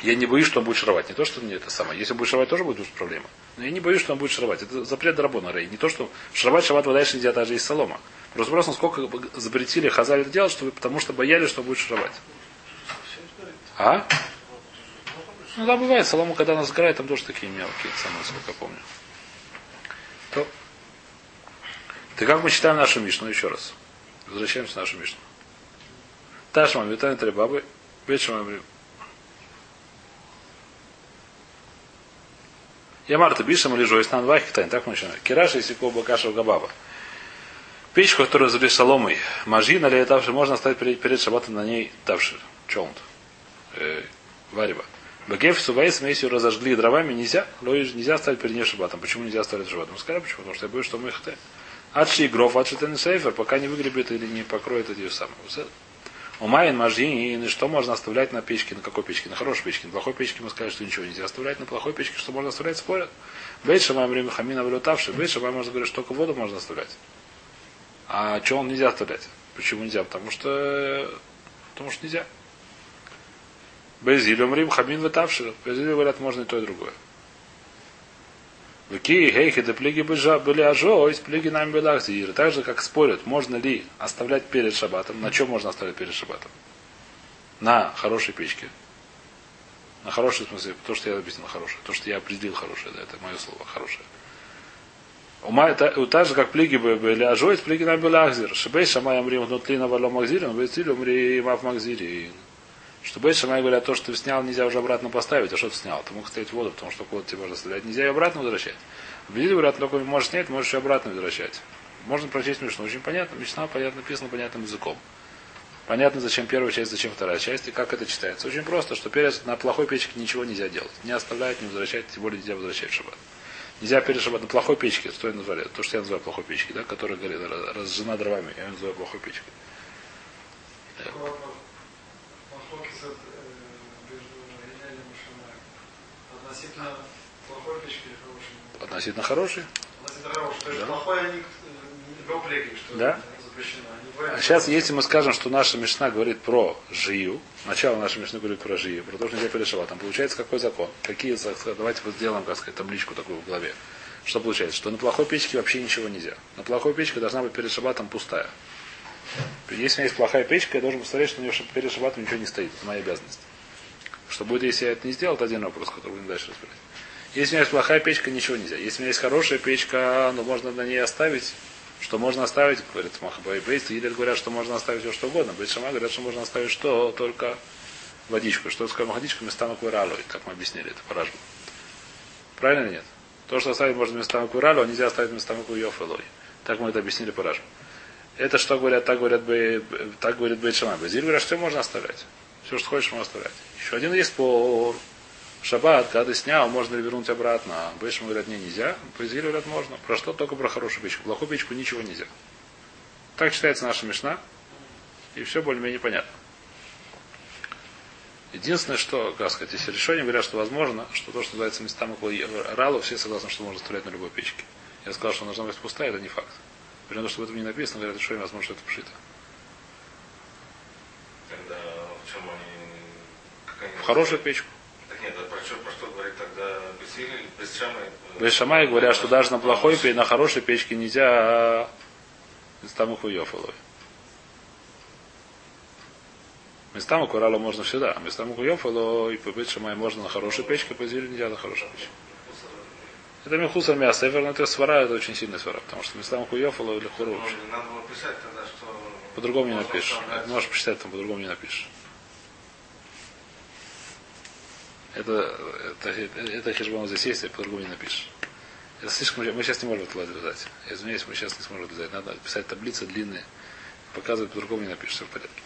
Speaker 1: я не боюсь, что он будет шаровать. Не то, что мне это самое. Если будет шаровать, тоже будет проблема. Но я не боюсь, что он будет шаровать. Это запрет Драбона Рей. Не то, что шаровать шаббат дальше нельзя, даже есть солома. Просто просто сколько запретили Хазаль это делать, чтобы, потому что боялись, что будет шаровать. А? Ну да, бывает. Солому, когда она сгорает, там тоже такие мелкие, самые, сколько помню. То. Ты как мы читаем нашу Мишну еще раз? Возвращаемся в нашу Мишну. Ташма, Виталин Требабы, Вечером Я Марта Бишам или Жойс Нан Вахитайн, так мы начинаем. Кираша и Сикоба Каша Габаба. Печку, которую разогрели соломой, мажина или тавши, можно оставить перед, перед шабатом на ней тавши, чонт, э, варево. Багеф сувайс, если ее разожгли дровами, нельзя, нельзя оставить перед ней шабатом. Почему нельзя оставить шабатом? Сказали, почему? Потому что я боюсь, что мы их Адши игров, адши тен сейфер, пока не выгребет или не покроет эти самые. Умайн, мажин, и что можно оставлять на печке? На какой печке? На хорошей печке. На плохой печке мы сказали, что ничего нельзя оставлять. На плохой печке, что можно оставлять, спорят. Бейт шамай время хамина вылетавший. Бейт шамай можно говорить, что только воду можно оставлять. А что он нельзя оставлять? Почему нельзя? Потому что потому что нельзя. Безилем рим хамин вытавший. Безилем говорят, можно и то, и другое. Вики, хейхи, да плеги были ажо, из плеги нам белахзир. Так же, как спорят, можно ли оставлять перед шабатом. На чем можно оставлять перед шабатом? На хорошей печке. На хорошей, в смысле, то, что я объяснил хорошее. То, что я определил хорошее, да, это мое слово, хорошее. Ума это так же, как плиги были ажо, из плиги нам белахзир. Шибей шамай амрим внутри на валом магзирин, бейциль умри мав магзирин. Что Бейт Шамай говорят, то, что ты снял, нельзя уже обратно поставить. А что ты снял? Ты мог ставить воду, потому что воду тебе можно оставлять. Нельзя ее обратно возвращать. В Библии говорят, только можешь снять, можешь ее обратно возвращать. Можно прочесть Мишну. Очень понятно. Мишна понятно, написано понятным языком. Понятно, зачем первая часть, зачем вторая часть и как это читается. Очень просто, что перец на плохой печке ничего нельзя делать. Не оставлять, не возвращать, тем более нельзя возвращать в шаббат. Нельзя перед шаббат на плохой печке, что я называю, то, что я называю плохой печкой, да, которая горит, разжена дровами, я называю плохой печкой.
Speaker 4: Такой вопрос. Махлокис от, э, между Иляем и Шамаем. Относительно плохой печки или хорошей?
Speaker 1: Относительно
Speaker 4: есть
Speaker 1: Да. А сейчас, если мы скажем, что наша Мишна говорит про жию, начало нашей Мишны говорит про жию, про то, что нельзя перед шаббатом, получается какой закон? Какие, давайте вот сделаем, как сказать, табличку такую в голове. Что получается? Что на плохой печке вообще ничего нельзя. На плохой печке должна быть перед шаббатом пустая. Если у меня есть плохая печка, я должен посмотреть, что у нее перед шаббатом ничего не стоит. Это моя обязанность. Что будет, если я это не сделал, это один вопрос, который будем дальше разбирать. Если у меня есть плохая печка, ничего нельзя. Если у меня есть хорошая печка, но можно на ней оставить, что можно оставить, говорит Махабай Бейс, или говорят, что можно оставить все что угодно. Бейт Шама говорят, что можно оставить что? Только водичку. Что скажем, водичку местам акваралу, как мы объяснили, это поражено. Правильно или нет? То, что оставить можно местам акваралу, нельзя оставить местам аквайофелой. Так мы это объяснили поражено. Это что говорят, так говорят, Бей- так говорит Бейт Шама. Бейзиль говорят, что все можно оставлять. Все, что хочешь, можно оставлять. Еще один есть спор. В Шаббат, когда ты снял, можно ли вернуть обратно? Бейшим говорят, не, нельзя. По Израилю говорят, можно. Про что? Только про хорошую печку. Плохую печку ничего нельзя. Так читается наша Мишна. И все более-менее понятно. Единственное, что, как сказать, если решение говорят, что возможно, что то, что называется местам около ралу, все согласны, что можно оставлять на любой печке. Я сказал, что она должна быть пустая, это не факт. При том, что в этом не написано, говорят, что возможно, что это пшито.
Speaker 3: Тогда в чем они
Speaker 1: В хорошую печку.
Speaker 3: Так нет, а про что, про что говорит тогда Бесиль, без Шамы?
Speaker 1: Без Шамай говорят, что даже на плохой, пе- на хорошей печке нельзя местам ухуёфалой. Местам курала можно всегда. а Местам ухуёфалой, по Бет Шамай можно на хорошей печке, по нельзя на хорошей печке. Это Мехусар мясо. Эвер, но это свара, это очень сильная свара, потому что местам ухуёфалой или хуру.
Speaker 3: Ну.
Speaker 1: По-другому не напишешь. Можешь посчитать, там по-другому не напишешь. Это, это, это хижбон здесь есть, и по-другому не напишешь. Это слишком... Мы сейчас не можем это влезать. Я извиняюсь, мы сейчас не сможем влезать. Надо писать таблицы длинные. Показывать по-другому не напишешь, все в порядке.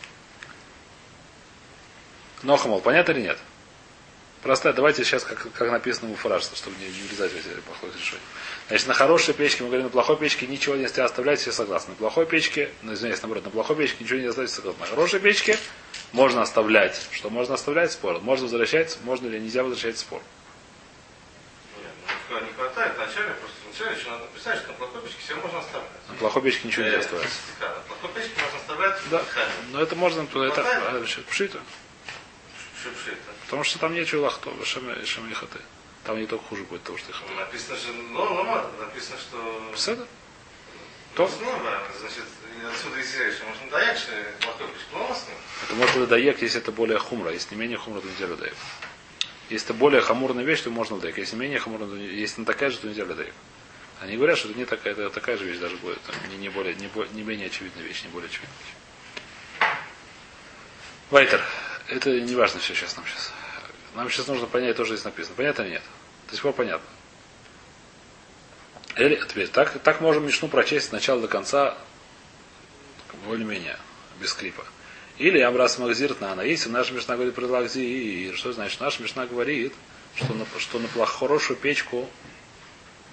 Speaker 1: Нохамол, понятно или нет? Просто давайте сейчас, как, как написано в фраж, чтобы не, не влезать в эти плохое решение. Значит, на хорошей печке, мы говорим, на плохой печке ничего нельзя оставлять, все согласны. На плохой печке, ну, извиняюсь, наоборот, на плохой печке ничего нельзя оставлять, все согласны. На хорошей печке можно оставлять. Что можно оставлять? Спор. Можно возвращать, можно или нельзя возвращать спор.
Speaker 3: Нет, ну, не хватает. Вначале просто вначале еще надо писать, что на плохой печке все можно оставлять.
Speaker 1: На плохой печке ничего нельзя оставлять.
Speaker 3: Да, на плохой печке можно оставлять
Speaker 1: Да. Но это можно, это
Speaker 3: Хватает?
Speaker 1: а, пшито.
Speaker 3: Это.
Speaker 1: Потому что там нечего лахто, шем шем и хаты. Там не только хуже будет того, что и хаты.
Speaker 3: Написано же, ну, написано, что...
Speaker 1: Пседа? То?
Speaker 3: Да, значит, отсюда из что можно даять, что.
Speaker 1: Это быть даек, если это более хумра. Если не менее хумра, то нельзя даек. Если это более хамурная вещь, то можно даек. Если менее хамурная, то если она такая же, то нельзя даек. Они говорят, что это не такая, это такая же вещь даже будет. Не, не, более, не, не менее очевидная вещь, не более очевидная вещь. Вайтер. Это не важно все сейчас нам сейчас. Нам сейчас нужно понять, тоже здесь написано. Понятно или нет? До сих пор понятно. Или, теперь, так, так можем Мишну прочесть с начала до конца более-менее, без клипа. Или Амрас Махзир Нана. Если наша Мишна говорит про Лахзир, что значит? Наша Мишна говорит, что на, что на хорошую печку,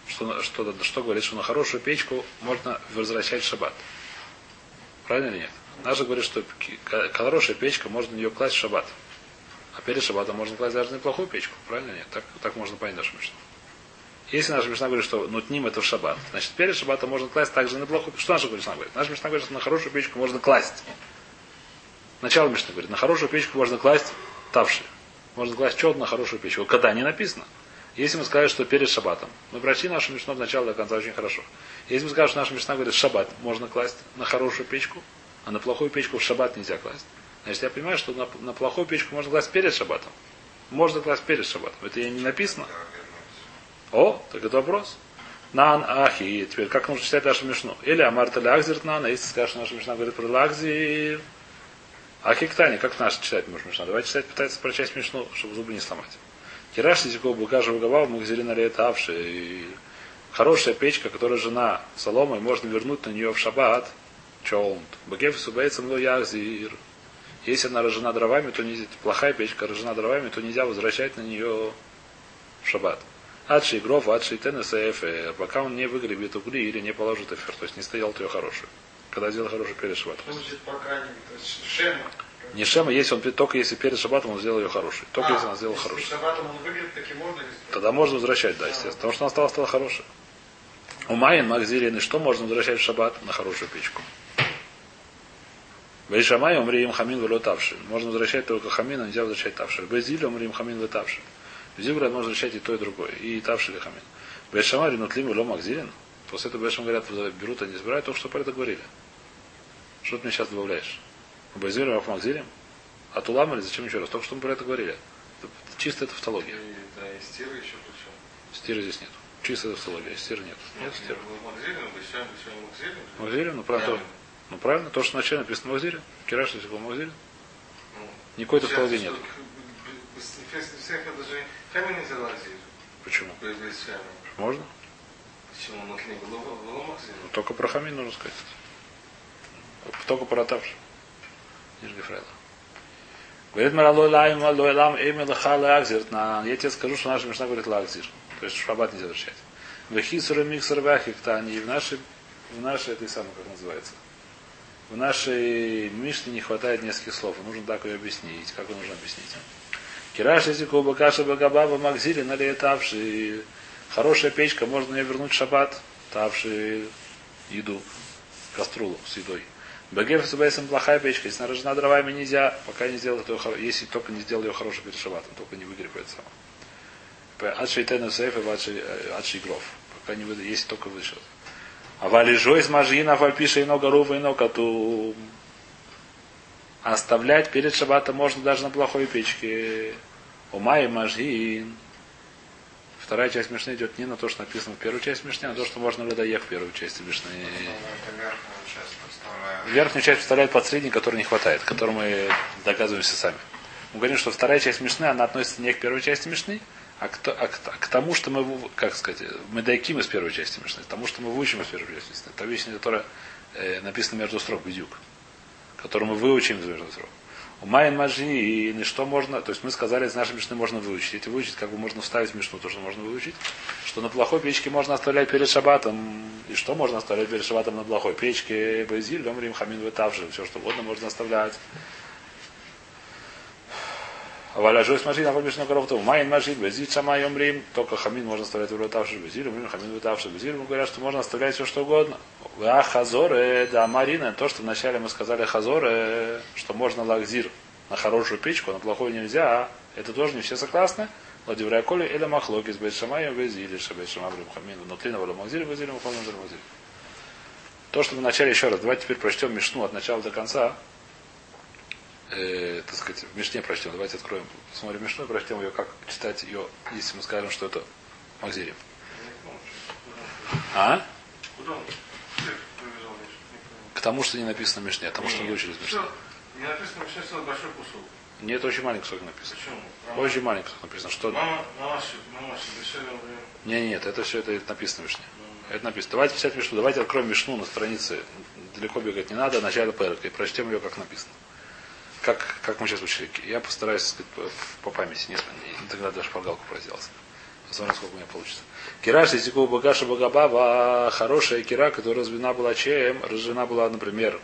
Speaker 1: что, что, что говорит, что на хорошую печку можно возвращать шаббат. Правильно или нет? Наша говорит, что хорошая печка, можно на нее класть в шаббат. А перед шаббатом можно класть даже на плохую печку. Правильно или нет? Так, так можно понять нашу Мишну. Если наша Мишна говорит, что нутним это в шаббат, значит перед шаббатом можно класть также на плохую. Что наша Мишна говорит? Наша Мишна говорит, что на хорошую печку можно класть. Начало Мишны говорит, на хорошую печку можно класть тавши. Можно класть что на хорошую печку. Когда не написано. Если мы скажем, что перед шаббатом, мы прочли нашу Мишну от начала до конца очень хорошо. Если мы скажем, что наша Мишна говорит, шаббат можно класть на хорошую печку, а на плохую печку в шаббат нельзя класть. Значит, я понимаю, что на, на плохую печку можно класть перед шаббатом. Можно класть перед шаббатом. Это и не написано. О, так это вопрос. Нан ахи. Теперь как нужно читать нашу мишну? Или Амарта Лакзир Нан, если скажешь, наша мишна говорит про Лакзир. Ахи Ктани, как наша читать может мишна? Давайте читать, пытаться прочесть мишну, чтобы зубы не сломать. Кираш Лизиков Букажа Угавал, Мухзирина это Авши. Хорошая печка, которая жена соломой, можно вернуть на нее в шаббат. Чолнт. Багев субейцем ло ягзир. Если она рожена дровами, то нельзя, плохая печка рожена дровами, то нельзя возвращать на нее в шаббат. Адши гров, адши тенес эфер, пока он не выгребет угли или не положит эфир, то есть не стоял ее хорошую. Когда сделал хорошую перед шабатом.
Speaker 4: Что значит пока не, то есть шема.
Speaker 1: Не шема, если он только если перед шабатом он сделал ее хорошей. Только
Speaker 4: А,
Speaker 1: если он сделал
Speaker 4: если
Speaker 1: хорошую.
Speaker 4: шаббатом он выиграет, таки можно
Speaker 1: Тогда можно возвращать, да, естественно. Потому что она стала, стала хорошей. У Майен Макзирин, что можно возвращать в шаббат на хорошую печку? Бейшамай умрием хамин велотавши. Можно возвращать только хамин, а нельзя возвращать тавши. Безиле умрием хамин велотавши. Зибра можно возвращать и то, и другое. И тавши или хамин. Бейшамай ринутлим вело Макзирин. После этого Бейшам говорят, берут, они забирают, только что про это говорили. Что ты мне сейчас добавляешь? Безиле Раф Макзирин? А тулам или зачем еще раз? Только что мы про это говорили. Это чисто это тавтология.
Speaker 3: И, да, и стиры еще причем.
Speaker 1: Стира здесь нет. Чисто тавтология, стира нет. Нет
Speaker 3: Бешем, Магзилин.
Speaker 1: Магзирин, ну правда,
Speaker 3: Ямин.
Speaker 1: ну правильно, то, что вначале написано Магзирин. Кираш, если был Магзирин.
Speaker 3: Ну,
Speaker 1: Никакой
Speaker 3: сейчас
Speaker 1: тавтологии
Speaker 3: что,
Speaker 1: нет.
Speaker 3: всех это Хамин нельзя Магзилин.
Speaker 1: Почему? Можно?
Speaker 3: Почему он отли было было?
Speaker 1: Ну, Только про Хамин нужно сказать. Только про Тавш. Нижний Фрейда. Говорит Маралой Лайм, Алой Лам, Эмил Хала Акзир. На- Я тебе скажу, что наша Мишна говорит Лагзир. То есть шаббат нельзя возвращать. Вехисура миксур вяхиктани. И в нашей, в нашей этой самой, как называется, в нашей Мишне не хватает нескольких слов. И нужно так ее объяснить. Как ее нужно объяснить? Кираш Язику Бакаша Багабаба Макзили налетавший. Хорошая печка, можно ее вернуть в шаббат, тавший еду, каструлу с едой. Бегев с бейсом плохая печка, если она рождена дровами нельзя, пока не сделал хоро- если только не сделал ее хорошей перед шаббатом, только не выгребает сам. Адши тена сейф и адши гров. Пока не выйдет, если только вышел. А валижой из мажина, вальпиша и нога рува и нога ту. Оставлять перед шаббатом можно даже на плохой печке. Ума и мажин. Вторая часть Мишны идет не на то, что написано в первую часть Мишны, а на то, что можно ледоех в первую часть Мишны. Верхнюю часть представляет последний, который не хватает, который мы догадываемся сами. Мы говорим, что вторая часть Мишны, она относится не к первой части Мишны, а к, а к, а к тому, что мы, как сказать, мы дайким из первой части Мишны, к тому, что мы выучим из первой части Мишны. Это вещь, которая э, написана между строк, бедюк, которую мы выучим из строк. У Майен Маджи и что можно, то есть мы сказали, из нашей Мишны можно выучить. Эти выучить, как бы можно вставить в Мишну, то, что можно выучить. Что на плохой печке можно оставлять перед шабатом. И что можно оставлять перед шабатом на плохой печке? Базиль, Ломрим, Хамин, Вытавши. Все, что угодно можно оставлять. А Валя Жойс Машин, а Мишна Коровту. Майен Машин, Базиль, Шама, Йомрим. Только Хамин можно оставлять в Вытавши. Базиль, Ломрим, Хамин, Вытавши. Базиль, мы говорят, что можно оставлять все, что угодно. А Хазоре, да, Марина, то, что вначале мы сказали Хазоре, что можно лакзир на хорошую печку, а на плохую нельзя, это тоже не все согласны. Владимир Коли или Махлоки с Бейшамаем Везили, Шабейшамам Рабхамин, внутри Навала Мазиль, Везили, Мухаммад Мазиль. То, что мы вначале еще раз, давайте теперь прочтем Мишну от начала до конца. Э, так сказать, в Мишне прочтем. Давайте откроем, посмотрим Мишну и прочтем ее, как читать ее, если мы скажем, что это Магзирим. А?
Speaker 3: Не.
Speaker 1: К тому, что не написано в Мишне, а тому, что выучили из Мишны.
Speaker 3: Всё. Не написано, что это большой кусок.
Speaker 1: Нет, очень маленький кусок написано.
Speaker 3: Почему?
Speaker 1: Очень маленький кусок написано. Что...
Speaker 3: Мама, дешевле, например.
Speaker 1: Не, нет, это все это написано в Мишне. Это написано. Давайте писать Мишну. Давайте откроем Мишну на странице. Далеко бегать не надо. Начало Перка. И прочтем ее, как написано. Как, как мы сейчас учили. Я постараюсь сказать, по, памяти. Нет, не- тогда даже шпаргалку произделался. Посмотрим, сколько у меня получится. Кираш, если багаша багабаба, хорошая кира, которая развена была чем? Разжена была, например,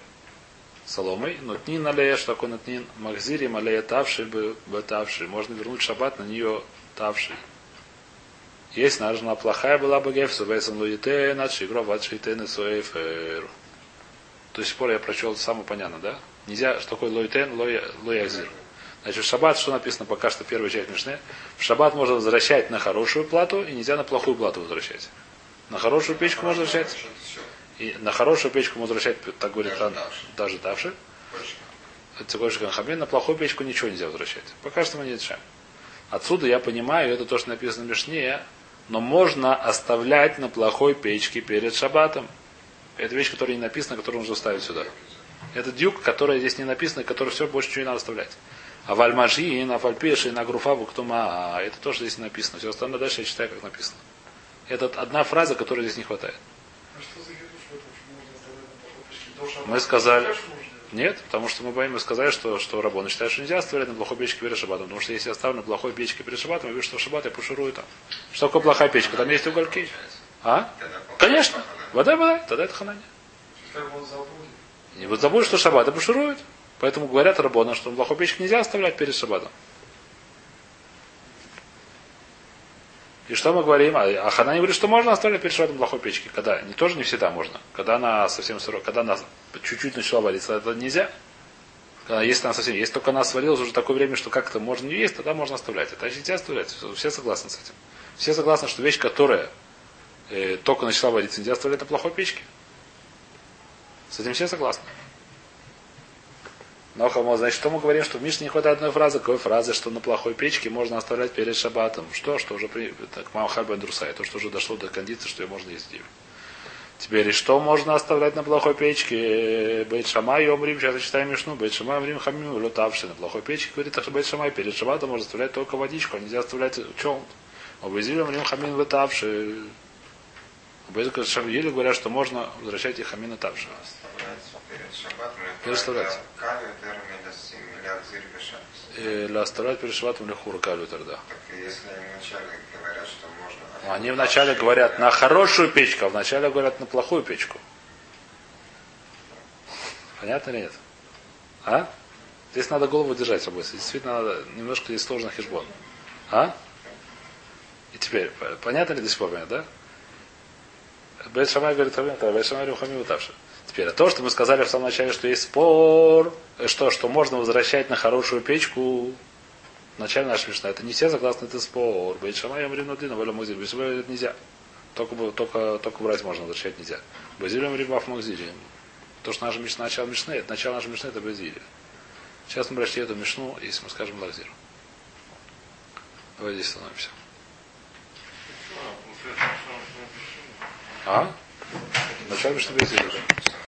Speaker 1: соломой. Но тнин алея, что такое натнин? Махзирим алея тавший бы тавший. Можно вернуть шаббат на нее тавший. Есть наржена плохая была бы геф, субэсэн луите, начи игро ватшитен суэйфер. До сих пор я прочел самое понятно, да? Нельзя, что такое лойтен, лоязир. Значит, в шаббат, что написано пока что первая часть Мишны? В шаббат можно возвращать на хорошую плату, и нельзя на плохую плату возвращать. На хорошую печку можно возвращать, и на хорошую печку можно возвращать, так говорит Ран, даже давши.
Speaker 2: Точно.
Speaker 1: Цигойши Канхамин, на плохую печку ничего нельзя возвращать. Пока что мы не решаем. Отсюда я понимаю, это то, что написано в Мишне, но можно оставлять на плохой печке перед шаббатом. Это вещь, которая не написана, которую нужно ставить сюда. Это дюк, которая здесь не написана, который все, больше ничего не надо оставлять. А в Альмажи, на Фальпеши, на Груфаву, Ктума, это тоже здесь не написано. Все остальное дальше я читаю, как написано. Это одна фраза, которой здесь не хватает.
Speaker 4: А
Speaker 1: Мы сказали-? Нет, потому что мы боимся сказать, что, что Рабон считает, что нельзя оставлять на плохой печке перед шабатом. Потому что если я оставлю на плохой печке перед шабатом, я вижу, что в шаббат я поширую там. Что такое плохая печка? Там есть угольки. А? Конечно. Вода, вода, тогда это ханане. И вот забудь, что шаббат буширует. Поэтому говорят Рабона, что плохой печке нельзя оставлять перед шаббатом. И что мы говорим? А а Ханани говорит, что можно оставлять перед шаббатом на плохой печке. Когда? Не тоже не всегда можно. Когда она совсем сырая, когда она чуть-чуть начала вариться, это нельзя. Когда, если она совсем, если только она сварилась уже такое время, что как-то можно не есть, тогда можно оставлять. Это нельзя оставлять. Все согласны с этим. Все согласны, что вещь, которая э, только начала вариться, нельзя оставлять на плохой печке. С этим все согласны. Но хамо, значит, что мы говорим, что в Мишне не хватает одной фразы, какой фразы, что на плохой печке можно оставлять перед шабатом. Что, что уже при... Так, мама Хальбен Друсай, то, что уже дошло до кондиции, что ее можно есть. Теперь, и что можно оставлять на плохой печке? Бейт Шамай, Омрим, сейчас читаем Мишну, Бейт Шамай, Омрим, Хамим, лютавший на плохой печке, говорит, что Бейт Шамай, перед шабатом можно оставлять только водичку, а нельзя оставлять чем? Обезили, Омрим, Хамин, лютавший. Еле говорят, что можно возвращать их
Speaker 2: шаббатом. или
Speaker 1: Переставлять. Или оставлять перед шабатом лихура калютер, да.
Speaker 2: Так и если они вначале говорят,
Speaker 1: на хорошую печку, а вначале говорят на плохую печку. Понятно или нет? А? Здесь надо голову держать собой. Действительно, надо немножко здесь сложно хижбон. А? И теперь, по- понятно ли до сих пор, понятно, да? Бейт Шамай говорит, понятно, а Бейт Шамай Рухами Утавши. Теперь, а то, что мы сказали в самом начале, что есть спор, э, что, что можно возвращать на хорошую печку, в начале нашей это не все согласны, это спор. Бейт Шамай Амрим Надин, Валя. Бейт Шамай это нельзя. Только, только, только брать можно, возвращать нельзя. Базилиум Рибаф Магзили. То, что наша Мишна, начало Мишны, это начало нашей Мишны, это Базилия. Сейчас мы прочли эту Мишну, если мы скажем Лахзир. Давай здесь становимся. А? Мишны Базилия.